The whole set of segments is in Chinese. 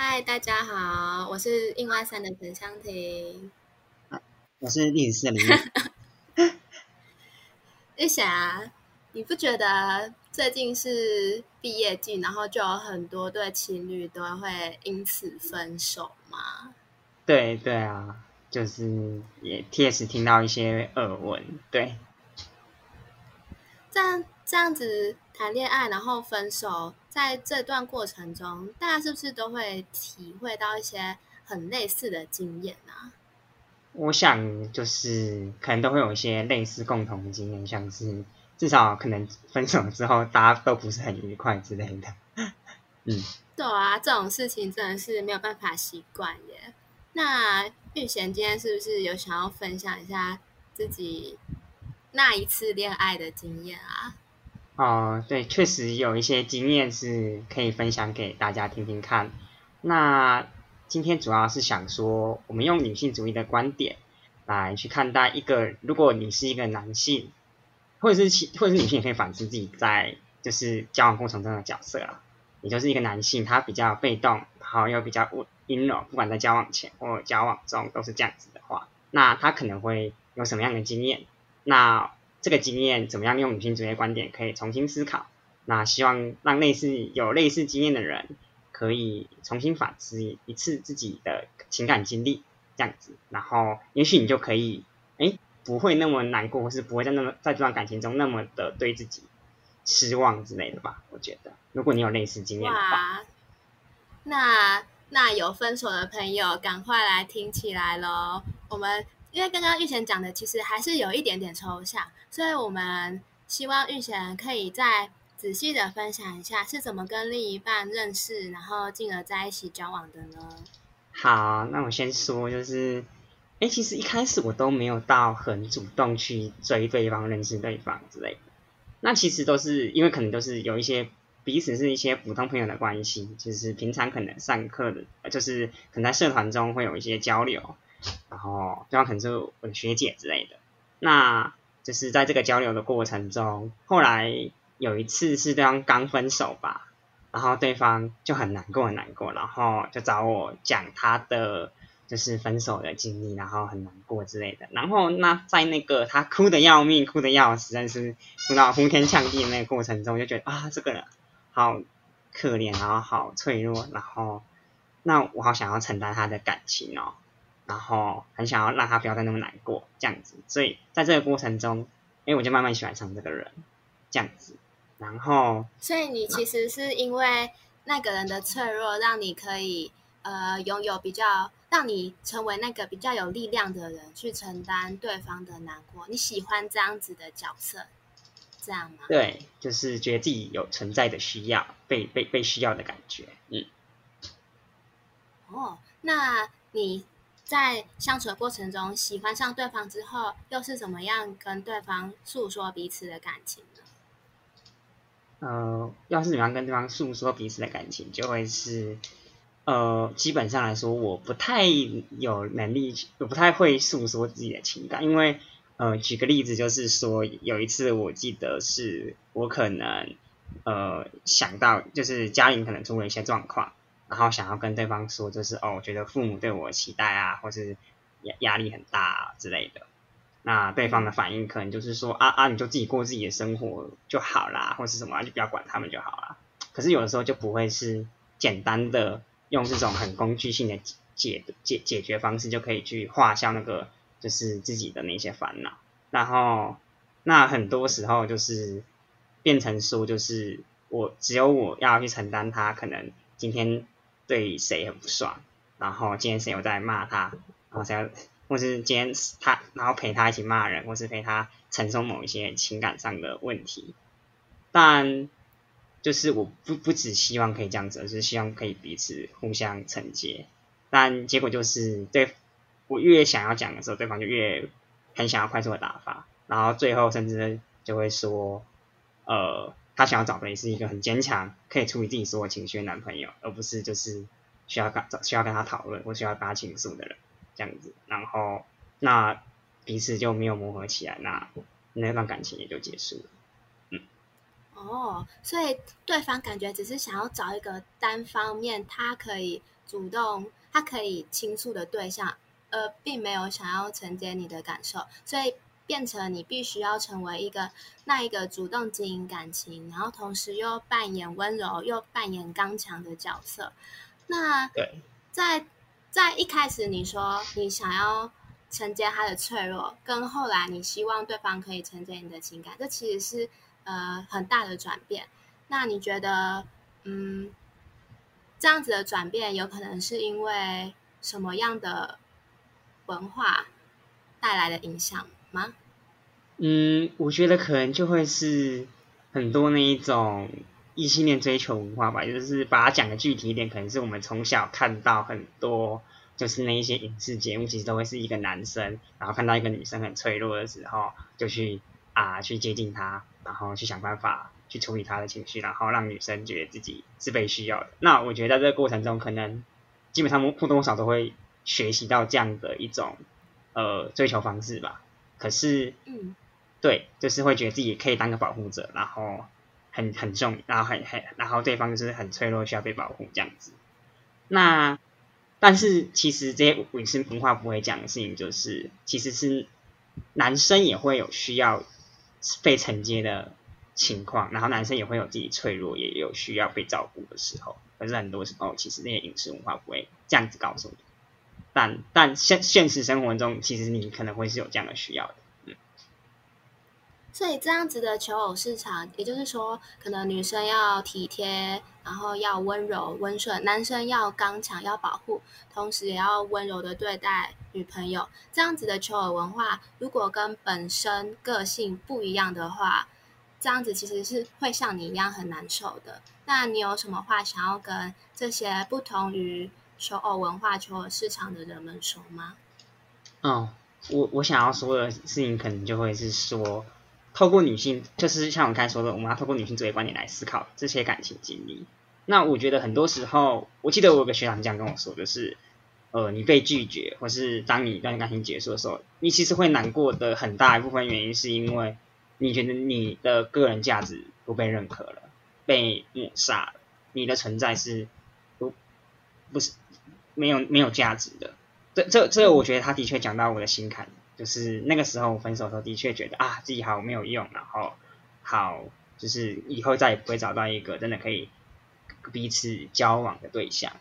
嗨，大家好，我是印外三的陈香婷。我是历史四的林玉。玉霞，你不觉得最近是毕业季，然后就有很多对情侣都会因此分手吗？对对啊，就是也贴实听到一些耳闻，对。这样这样子谈恋爱，然后分手，在这段过程中，大家是不是都会体会到一些很类似的经验啊？我想就是可能都会有一些类似共同的经验，像是至少可能分手之后大家都不是很愉快之类的。嗯，对啊，这种事情真的是没有办法习惯耶。那玉贤今天是不是有想要分享一下自己那一次恋爱的经验啊？哦，对，确实有一些经验是可以分享给大家听听看。那今天主要是想说，我们用女性主义的观点来去看待一个，如果你是一个男性，或者是其或者是女性，也可以反思自己在就是交往过程中的角色啊。也就是一个男性，他比较被动，然后又比较阴柔，不管在交往前或交往中都是这样子的话，那他可能会有什么样的经验？那这个经验怎么样用女性主义观点可以重新思考？那希望让类似有类似经验的人可以重新反思一次自己的情感经历，这样子，然后也许你就可以，哎，不会那么难过，或是不会在那么在这段感情中那么的对自己失望之类的吧？我觉得，如果你有类似经验的话，那那有分手的朋友赶快来听起来喽！我们。因为刚刚玉贤讲的其实还是有一点点抽象，所以我们希望玉贤可以再仔细的分享一下是怎么跟另一半认识，然后进而在一起交往的呢？好，那我先说，就是，哎，其实一开始我都没有到很主动去追对方、认识对方之类的，那其实都是因为可能都是有一些彼此是一些普通朋友的关系，就是平常可能上课的，就是可能在社团中会有一些交流。然后对方可能是我的学姐之类的，那就是在这个交流的过程中，后来有一次是对方刚分手吧，然后对方就很难过很难过，然后就找我讲他的就是分手的经历，然后很难过之类的。然后那在那个他哭的要命、哭的要死，但是哭到呼天抢地的那个过程中，就觉得啊，这个人好可怜，然后好脆弱，然后那我好想要承担他的感情哦。然后很想要让他不要再那么难过，这样子，所以在这个过程中，哎，我就慢慢喜欢上这个人，这样子。然后，所以你其实是因为那个人的脆弱，让你可以呃拥有比较，让你成为那个比较有力量的人，去承担对方的难过。你喜欢这样子的角色，这样吗？对，就是觉得自己有存在的需要，被被被需要的感觉。嗯。哦，那你。在相处的过程中，喜欢上对方之后，又是怎么样跟对方诉说彼此的感情呢？呃，要是怎么样跟对方诉说彼此的感情，就会是，呃，基本上来说，我不太有能力，我不太会诉说自己的情感，因为，呃，举个例子，就是说，有一次我记得是我可能，呃，想到就是家里可能出了一些状况。然后想要跟对方说，就是哦，我觉得父母对我期待啊，或是压压力很大啊之类的。那对方的反应可能就是说啊啊，你就自己过自己的生活就好啦，或是什么，就不要管他们就好啦。可是有的时候就不会是简单的用这种很工具性的解解解决方式就可以去化消那个就是自己的那些烦恼。然后那很多时候就是变成说，就是我只有我要去承担他可能今天。对谁很不爽，然后今天谁又在骂他，然后谁，或是今天他，然后陪他一起骂人，或是陪他承受某一些情感上的问题。但就是我不不只希望可以这样子，而是希望可以彼此互相承接。但结果就是对我越想要讲的时候，对方就越很想要快速的打发，然后最后甚至就会说，呃。他想要找的也是一个很坚强，可以处理自己所有情绪的男朋友，而不是就是需要跟需要跟他讨论或需要跟他倾诉的人这样子。然后那彼此就没有磨合起来，那那段感情也就结束了。嗯。哦，所以对方感觉只是想要找一个单方面他可以主动、他可以倾诉的对象，而并没有想要承接你的感受，所以变成你必须要成为一个那一个主动经营感情，然后同时又扮演温柔又扮演刚强的角色。那对，在在一开始你说你想要承接他的脆弱，跟后来你希望对方可以承接你的情感，这其实是。呃，很大的转变。那你觉得，嗯，这样子的转变有可能是因为什么样的文化带来的影响吗？嗯，我觉得可能就会是很多那一种异性恋追求文化吧。就是把它讲的具体一点，可能是我们从小看到很多，就是那一些影视节目，其实都会是一个男生，然后看到一个女生很脆弱的时候，就去啊去接近她。然后去想办法去处理她的情绪，然后让女生觉得自己是被需要的。那我觉得在这个过程中，可能基本上或多或少都会学习到这样的一种呃追求方式吧。可是，嗯，对，就是会觉得自己可以当个保护者，然后很很重，然后很很，然后对方就是很脆弱，需要被保护这样子。那但是其实这些隐私文化不会讲的事情，就是其实是男生也会有需要。被承接的情况，然后男生也会有自己脆弱，也有需要被照顾的时候。可是很多时候，其实那些影视文化不会这样子告诉你。但但现现实生活中，其实你可能会是有这样的需要的。嗯。所以这样子的求偶市场，也就是说，可能女生要体贴，然后要温柔温顺；男生要刚强，要保护，同时也要温柔的对待。女朋友这样子的求偶文化，如果跟本身个性不一样的话，这样子其实是会像你一样很难受的。那你有什么话想要跟这些不同于求偶文化、求偶市场的人们说吗？嗯，我我想要说的事情，可能就会是说，透过女性，就是像我刚才说的，我们要透过女性作为观点来思考这些感情经历。那我觉得很多时候，我记得我有个学长这样跟我说的是。呃，你被拒绝，或是当你一段感情结束的时候，你其实会难过的很大一部分原因，是因为你觉得你的个人价值不被认可了，被抹杀了，你的存在是不不是没有没有价值的。这这这，我觉得他的确讲到我的心坎，就是那个时候我分手的时候，的确觉得啊自己好没有用，然后好就是以后再也不会找到一个真的可以彼此交往的对象。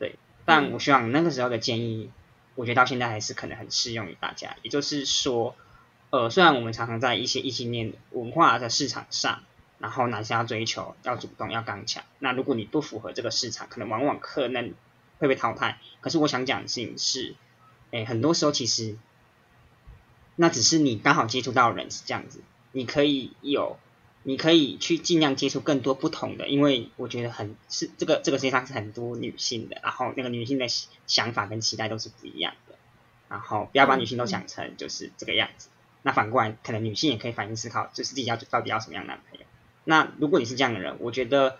对但我希望那个时候的建议，我觉得到现在还是可能很适用于大家。也就是说，呃，虽然我们常常在一些异性恋文化的市场上，然后男生要追求、要主动、要刚强，那如果你不符合这个市场，可能往往可能会被淘汰。可是我想讲的事情是，哎，很多时候其实那只是你刚好接触到人是这样子，你可以有。你可以去尽量接触更多不同的，因为我觉得很是这个这个世界上是很多女性的，然后那个女性的想法跟期待都是不一样的，然后不要把女性都想成就是这个样子。那反过来，可能女性也可以反应思考，就是自己要到底要什么样的男朋友。那如果你是这样的人，我觉得，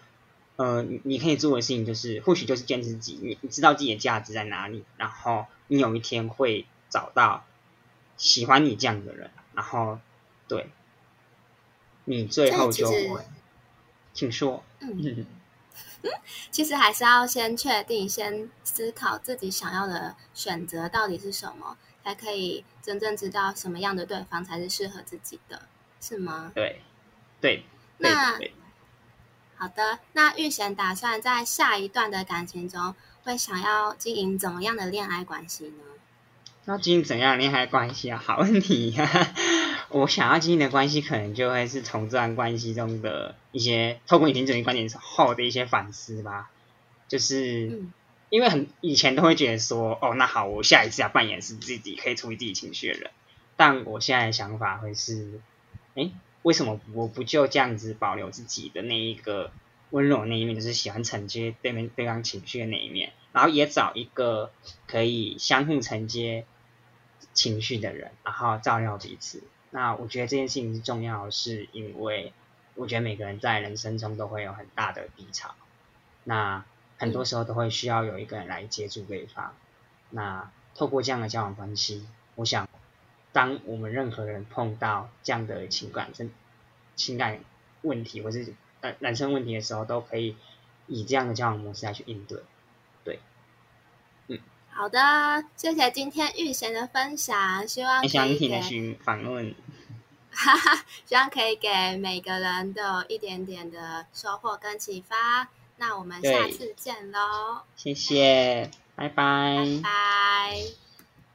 呃，你你可以做的事情就是，或许就是坚持自己，你你知道自己的价值在哪里，然后你有一天会找到喜欢你这样的人，然后对。你最后就会，请说。嗯，其实还是要先确定，先思考自己想要的选择到底是什么，才可以真正知道什么样的对方才是适合自己的，是吗？对，对。那好的，那玉贤打算在下一段的感情中，会想要经营怎么样的恋爱关系呢？要经营怎样的恋爱关系啊？好问题呀！我想要经营的关系，可能就会是从这段关系中的一些透过女性主义观点后的一些反思吧。就是因为很以前都会觉得说，哦，那好，我下一次要扮演是自己可以处理自己情绪的人。但我现在的想法会是，哎，为什么我不就这样子保留自己的那一个温柔那一面，就是喜欢承接对面对方情绪的那一面，然后也找一个可以相互承接。情绪的人，然后照料彼此。那我觉得这件事情是重要，是因为我觉得每个人在人生中都会有很大的低潮，那很多时候都会需要有一个人来接住对方。那透过这样的交往关系，我想，当我们任何人碰到这样的情感、真情感问题或是呃人生问题的时候，都可以以这样的交往模式来去应对。对，嗯好的，谢谢今天玉贤的分享，希望可详以给细的去访问。哈哈，希望可以给每个人都有一点点的收获跟启发。那我们下次见喽，谢谢，拜拜拜拜。